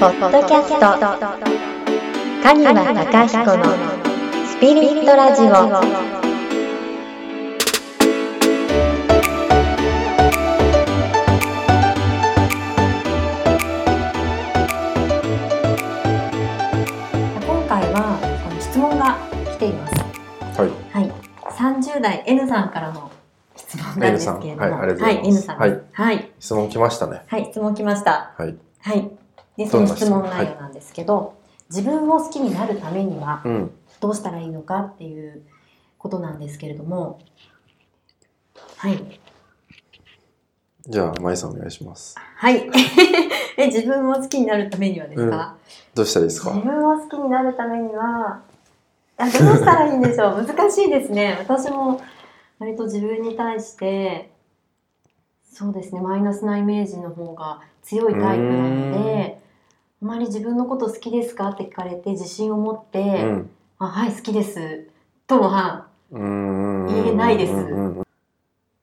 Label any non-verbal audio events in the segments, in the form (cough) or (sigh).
ポッドキャストカニワタカヒコのスピリットラジオ今回はあの質問が来ています。はい。はい。30代 N さんからの質問なんですけれども、N さんはいありがとうございます N さん。はい。質問来ましたね。はい、質問来ました。はい。はい。で、その質問問？内容なんですけど、自分を好きになるためにはうん。どうしたらいいのかっていうことなんですけれども、はい。じゃあ、まいさんお願いします。はい。(laughs) え、自分を好きになるためにはですか、どうしたらいいです自か分を好きになるためには、あどうしたらいいんでしょう？(laughs) 難しいですね。私も割と自分に対して、そうですね、マイナスなイメージの方が強いタイプなので、あまり自分のこと好きですか？って聞かれて自信を持って、うん。あはい、好きです。とは。言えないです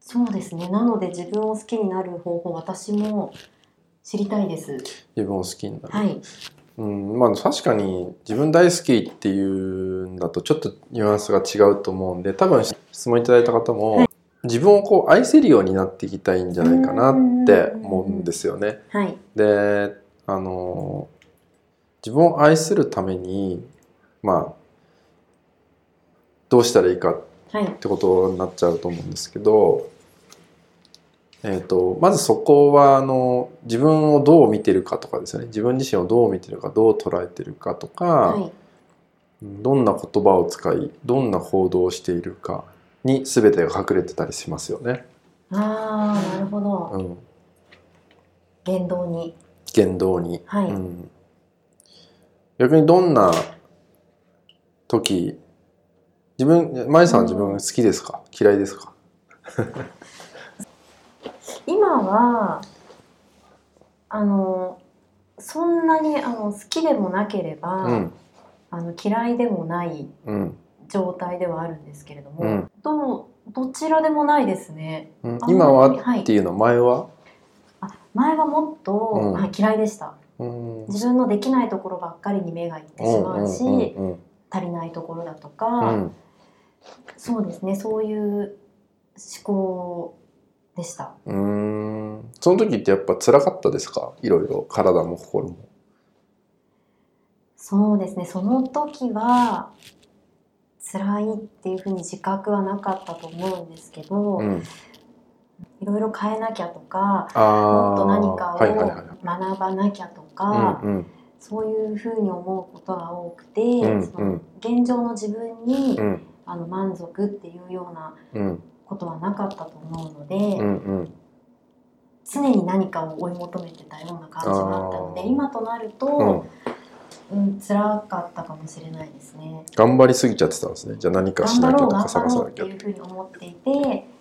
そうですね。なので自分を好きになる方法、私も知りたいです。自分を好きになる。はい。うん。まあ、確かに自分大好きっていうんだとちょっとニュアンスが違うと思うんで、多分質問いただいた方も、はい自分をこう愛せるようになっていきたいんじゃないかなって思うんですよね。はい。であの自分を愛するためにまあどうしたらいいかっはい。てことになっちゃうと思うんですけど、えー、とまずそこはあの自分をどう見てるかとかですよね自分自身をどう見てるかどう捉えてるかとか、はい。どんな言葉を使いどんな行動をしているかに全てが隠れてたりしますよね。ああ、なるほど。うん、言動に。言動に。はい。うん、逆にどんな時自分舞さんは自分好きですか？嫌いですか？(laughs) 今はあのそんなにあの好きでもなければ、うん。あの嫌いでもないうん。状態ではあるんですけれども、うん。どうどちらでもないですね。今ははいっていうのは前は、あ前はもっと、うん。はい嫌いでした。うん。自分のできないところばっかりに目がいってしまうし、うんうん足りないところだとか、うん。そうですねそういう思考でした。うんうん。その時ってやっぱ辛かったですか？いろいろ。体も心も。そうですねその時は辛いっていうふうに自覚はなかったと思うんですけど、うん、いろいろ変えなきゃとかあもっとー何かを学ばなきゃとか、うんうん。そういうふうに思うことが多くて、んその現状の自分に、うん。あの満足っていうようなうん。ことはなかったと思うので、うんうん。常に何かを追い求めてたような感じがあったので今となるうん。と、うん、辛かったかもしれないですね。頑張りすぎちゃってたんですね。じゃあ何かしなきゃとか頑張ろう頑張ろうって探さなきゃいうふうに思っていて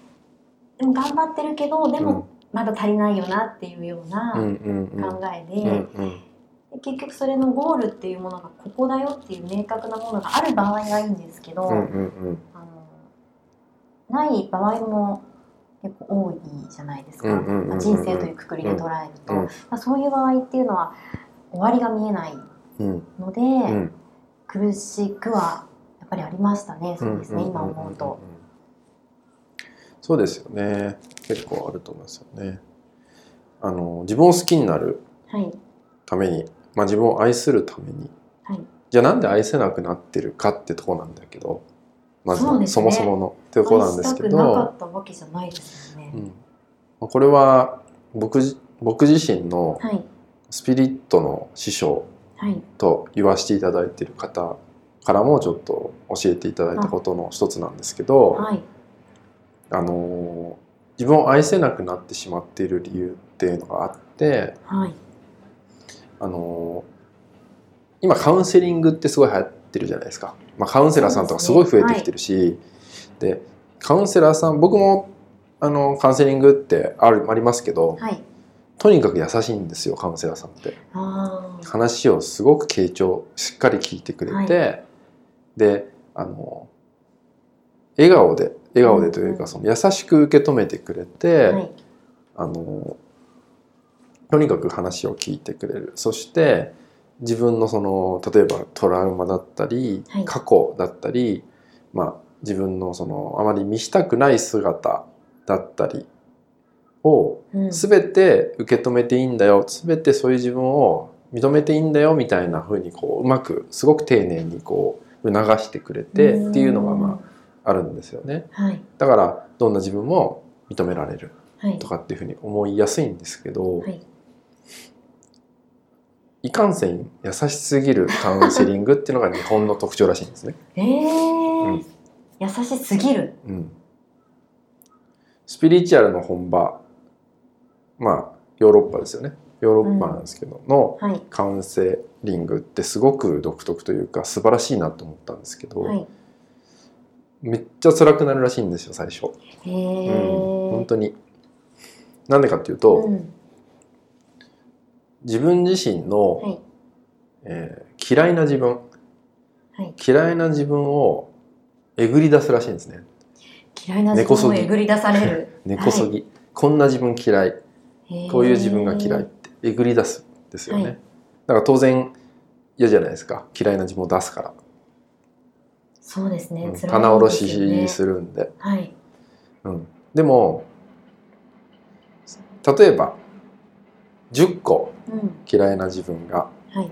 頑張ってるけどでうん。もまだ足りないよなっていうような考えで,、結局それのゴールっていうものがここだよっていう明確なものがある場合がいいんですけど、あのない場合も結構多いじゃないですか、人生というくくりで捉えると、うんまあそういう場合っていうのは終わりが見えないうんので、うん。苦しくはやっぱりありましたね。そうですね、今思うと。そうですよね。結構あると思いますよね。あの自分を好きになるはい。ために、まあ、自分を愛するために。はい。じゃあなんで愛せなくなってるかってとこなんだけどまずそね。そもそものってとこなんですけど。ったわけじゃないですよね。うん。まあこれは僕じ僕自身のはい。スピリットの師匠はい。と言わせていただいている方からもちょっと教えていただいたことの一つなんですけど、はいあのー自分を愛せなくなってしまっている理由っていうのがあって、はい。あのー今カウンセリングってすごい流行ってるじゃないですか、まあ、カウンセラーさんとかすごい増えてきてるしで,、カウンセラーさん僕もあのカウンセリングってあるありますけどはい。とにかく優しいんですよカウンセラーさんって。話をすごく傾聴しっかり聞いてくれて、であの笑顔で笑顔でといううんうん。かその優しく受け止めてくれて、はい。あのとにかく話を聞いてくれる。そして自分のその例えばトラウマだったり、はい。過去だったり、まあ、自分のそのあまり見したくない姿だったりをうん。全て受け止めていいんだよ。全てそういう自分を認めていいんだよみたいな風にこううまくすごく丁寧にこう促してくれてっていうのがまああるんですよね。あはい。だからどんな自分も認められるはい。とかっていう風に思いやすいんですけど、はい。いかんせん優しすぎるカウンセリングっていうのが日本の特徴らしいんですね。えー。うん。優しすぎる。うん、スピリチュアルの本場まあヨーロッパですよね。ヨーロッパなんですけど、のはい。カウンセリングってすごく独特というか素晴らしいなと思ったんですけど、はいめっちゃ辛くなるらしいんですよ最初、へうん、え本当に。なんでかっていうと、うん。自分自身の、はい。えー嫌いな自分。はい。嫌いな自分をえぐり出すらしいんですね。嫌いな自分をえぐり出される。(laughs) 根こそぎ、こんな自分嫌い。こういう自分が嫌いってえぐり出すんですよね、はい。だから当然嫌じゃないですか。嫌いな自分を出すから、そうですね、うん。棚卸しするんで、はい。うん、でも例えば10個うん。嫌いな自分がはい。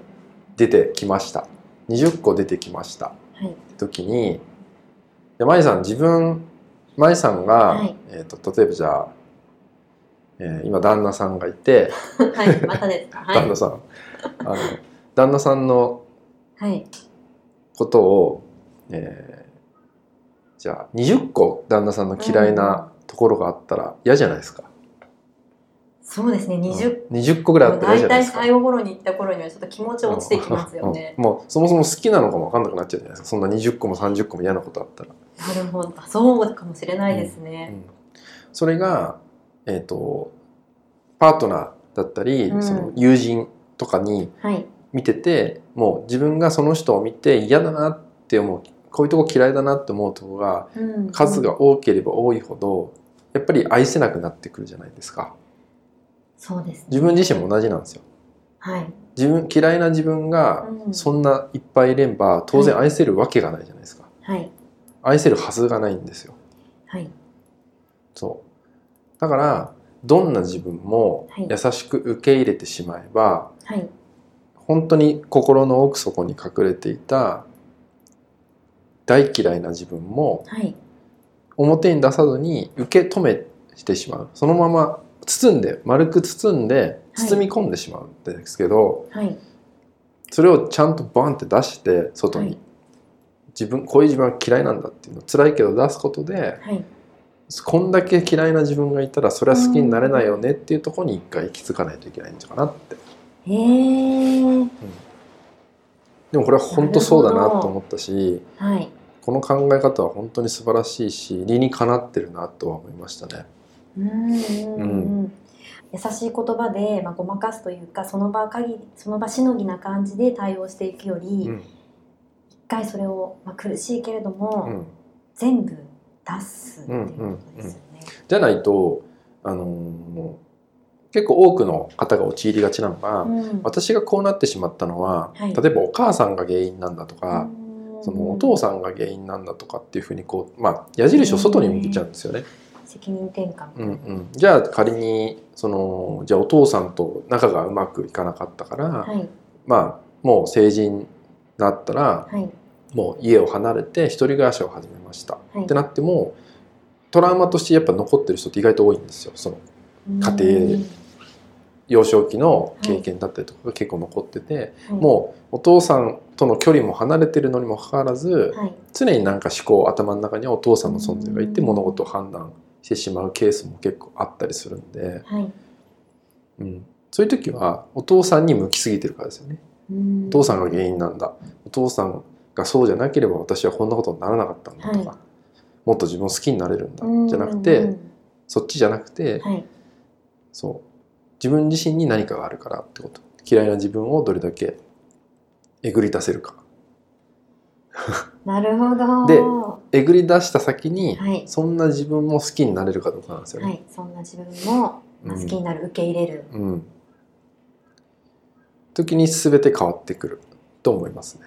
出てきました。20個出てきました。はい。って時に「で舞さん自分舞さんが、はい。えー、と例えばじゃあ、えー今旦那さんがいて、(laughs) はいまたですか。はい。旦那さん。あの旦那さんのはい。ことを、えーじゃあ20個旦那さんの嫌いなところがあったら嫌じゃないですか。そうですね20うん。20個ぐらいあったら嫌じ大体ゃないですか。最後頃に行った頃にはちょっと気持ち落ちてきますよね。うん。うんもうそもそも好きなのかも分かんなくなっちゃうじゃないですか。そんな20個も30個も嫌なことあったら。なるほど。そうかもしれないですね、うん。それが、えー、とパートナーだったり、うん。その友人とかにはい。見ててもう自分がその人を見て嫌だなって思う。こういうとこ嫌いだなって思うとこがうん。数が多ければ多いほどやっぱり愛せなくなってくるじゃないですか。そうですね。自分自身も同じなんですよ。はい。自分嫌いな自分がうん。そんないっぱいいれば当然愛せるわけがないじゃないですか。はい。愛せるはずがないんですよ。はい。そう。だからどんな自分もはい。優しく受け入れてしまえば、はい。本当に心の奥底に隠れていた大嫌いな自分もはい。表に出さずに受け止めてしまう。そのまま包んで丸く包んで包み込んでしまうんですけど、はい。それをちゃんとバンって出して外に、はい。自分こういう自分は嫌いなんだっていうのを辛いけど出すことではい。こんだけ嫌いな自分がいたらそれは好きになれないよねっていうところに一回気づかないといけないんじゃないかなって。へえでもこれは本当そうだなと思ったしはい。この考え方は本当に素晴らしいし理にかなってるなとは思いましたね。うんうんうん優しい言葉で、まあ、ごまかすというかその場限りその場しのぎな感じで対応していくより、うん。一回それを、まあ、苦しいけれども、うん、全部出すっていうことですよね。じゃないと、あのー結構多くの方が陥りがちなのが、うん。私がこうなってしまったのは、はい。例えばお母さんが原因なんだとか、うん。そのお父さんが原因なんだとかっていうふうにこう、まあ、矢印を外に向けちゃうんですよね。責任転換、うんうん、じゃあ仮にそのじゃあお父さんと仲がうまくいかなかったから、はい。まあもう成人になったらはい。もう家を離れて一人暮らしを始めました、はい。ってなってもトラウマとしてやっぱ残ってる人って意外と多いんですよ。その家庭幼少期の経験だったりとかが結構残ってて、うん。もうお父さんとの距離も離れてるのにもかかわらず、はい。常になんか思考頭の中にはお父さんの存在がいてうん。物事を判断してしまうケースも結構あったりするんで、はい。うん、そういう時はお父さんに向きすぎてるからですよね。うん。お父さんが原因なんだ。お父さんがそうじゃなければ私はこんなことにならなかったんだとか、はい。もっと自分を好きになれるんだうん。じゃなくて、うん。そっちじゃなくて、はい。そう自分自身に何かがあるからってこと。嫌いな自分をどれだけえぐり出せるか。なるほど。でえぐり出した先に、はい。そんな自分も好きになれるかどうかなんですよね。はい、そんな自分も、好きになる、受け入れる。うん、時に全て変わってくる。と思いますね。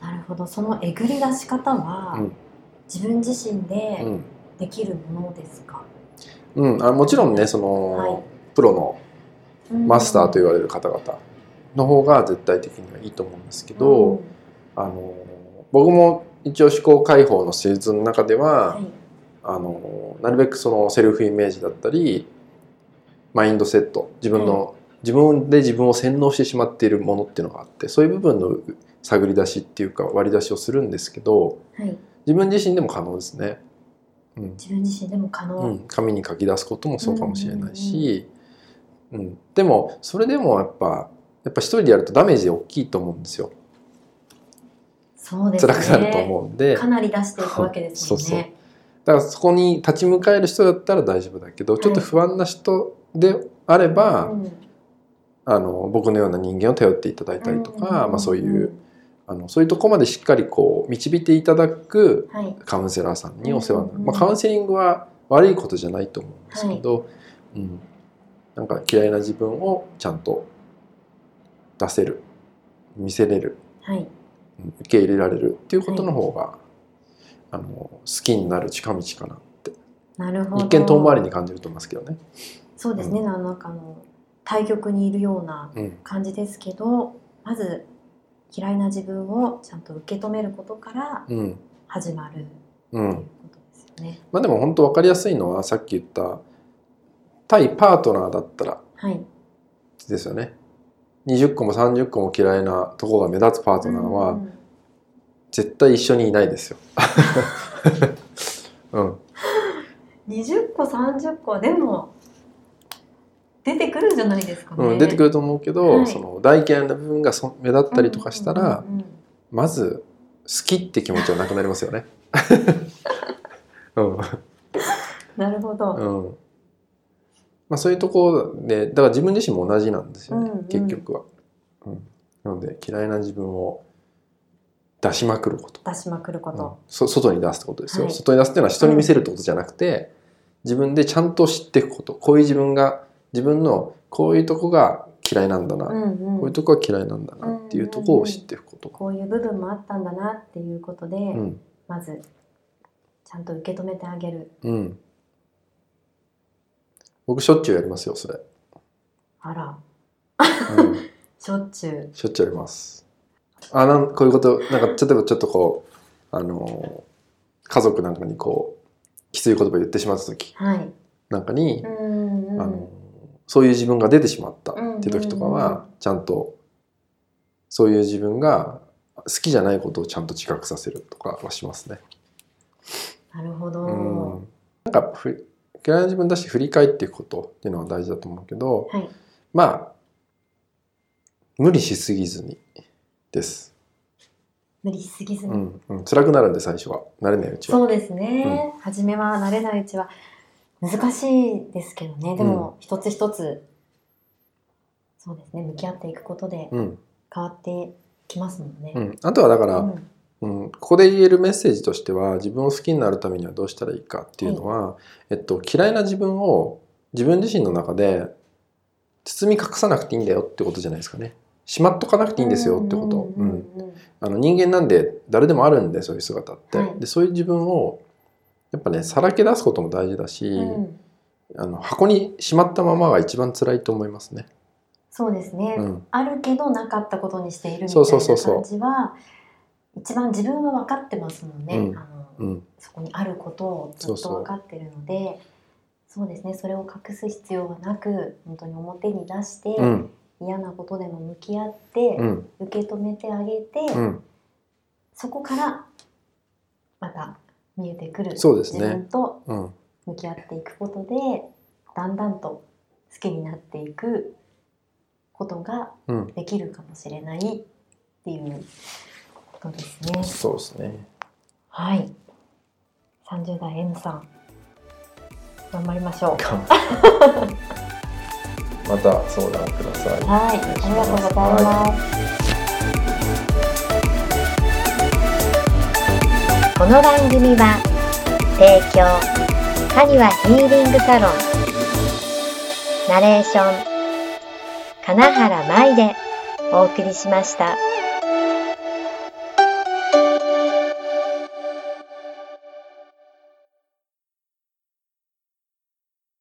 なるほど。そのえぐり出し方は、うん。自分自身うでん。できるものですか、うん、あもちろんねその、はい。プロのマスターと言わわれる方々の方が絶対的にはいいと思うんですけど、あの僕も一応思考解放の施術の中では、はい。あのなるべくそのセルフイメージだったりマインドセット自分の、自分で自分を洗脳してしまっているものっていうのがあってそういう部分の探り出しっていうか割り出しをするんですけどはい、自分自身でも可能ですね。うん。自分自身でも可能、うん、紙に書き出すこともそうかもしれないし、うん。でもそれでもやっぱやっぱ一人でやるとダメージ大きいと思うんですよ。そうですね。辛くなると思うんで。かなり出していくわけですもんね。そうそう。だからそこに立ち向かえる人だったら大丈夫だけどちょっと不安な人であれば、うん。あの僕のような人間を頼っていただいたりとか、うんまあ、そういうあのそういうとこまでしっかりこう導いていただくはい。カウンセラーさんにお世話になる、うんまあ、カウンセリングは悪いことじゃないと思うんですけど、うん、なんか嫌いな自分をちゃんと出せる見せれるはい。うん受け入れられるっていうことの方が、あの好きになる近道かなって。なるほど。一見遠回りに感じると思いますけどね。そうですね、なんかあの対極にいるようなうん。感じですけどまず嫌いな自分をちゃんと受け止めることからうん。始まるうんということですよね。まあ、でも本当分かりやすいのはさっき言った対パートナーだったらはい。ですよね20個も30個も嫌いなとこが目立つパートナーうはん絶対一緒にいないですよ。(laughs) うん、20個30個でも出てくるんじゃないですかね。うん、出てくるると思うけど、はいその大嫌いな部分がそ目立ったりとかしたら、うんうんうんまず好きって気持ちはなくなりますよね。(laughs) うんなるほど。うんまあ、そういうところでだから自分自身も同じなんですよね、うんうん。結局は、うん。なので嫌いな自分を出しまくること、出しまくるこうん。外に出すってことですよ、はい。外に出すっていうのは人に見せるってことじゃなくて、自分でちゃんと知っていくこと。こういう自分が自分のこういうとこが嫌いなんだな、うんうん。こういうとこが嫌いなんだなっていうところを知っていくこと、こういう部分もあったんだなっていうことで、うん。まずちゃんと受け止めてあげる。うん、僕しょっちゅうやりますよそれ、あら、うん (laughs) しょっちゅう。しょっちゅうやります。あなんこういうことなんか例えばちょっとこうあの家族なんかにこうきつい言葉言ってしまった時はい。なんかに、うんうんあのそういう自分が出てしまったっていう時とかうんうんうんはちゃんとそういう自分が好きじゃないことをちゃんと自覚させるとかはしますね。なるほど。うんなんかふ嫌いな自分だし振り返っていくことっていうのは大事だと思うけどはい。まあ無理しすぎずにです。無理しすぎずに。うんうん、辛くなるんで最初は慣れないうちは。そうですね、初めは慣れないうちは難しいですけどねでも一つ一つそうですね向き合っていくことでうん変わってきますもんね。うん、あとはだから、うん。うん、ここで言えるメッセージとしては自分を好きになるためにはどうしたらいいかっていうのは、えっと、嫌いな自分を自分自身の中で包み隠さなくていいんだよってことじゃないですかね。しまっとかなくていいんですよってこと。うんあの人間なんで誰でもあるんでそういう姿って、はい。でそういう自分をやっぱねさらけ出すことも大事だし、うん。あの箱にしまったままが一番辛いと思いますね。そうですね、うん。あるけどなかったことにしているみたいそうなそうそうそう感じは一番自分は分かってますもんね、うん。あのうん。そこにあることをずっと分かってるのでそうですねそれを隠す必要はなく本当に表に出して、うん。嫌なことでも向き合って、うん。受け止めてあげて、うん。そこからまた見えてくる自分とうん。向き合っていくことでだんだんと好きになっていくことがうん。できるかもしれないっていうことですね。そうですね。はい。30代 N さん頑張りましょう。(laughs) また相談ください。はい、ありがとうございます。この番組は提供カニワヒーリングサロンナレーション金原舞でお送りしました。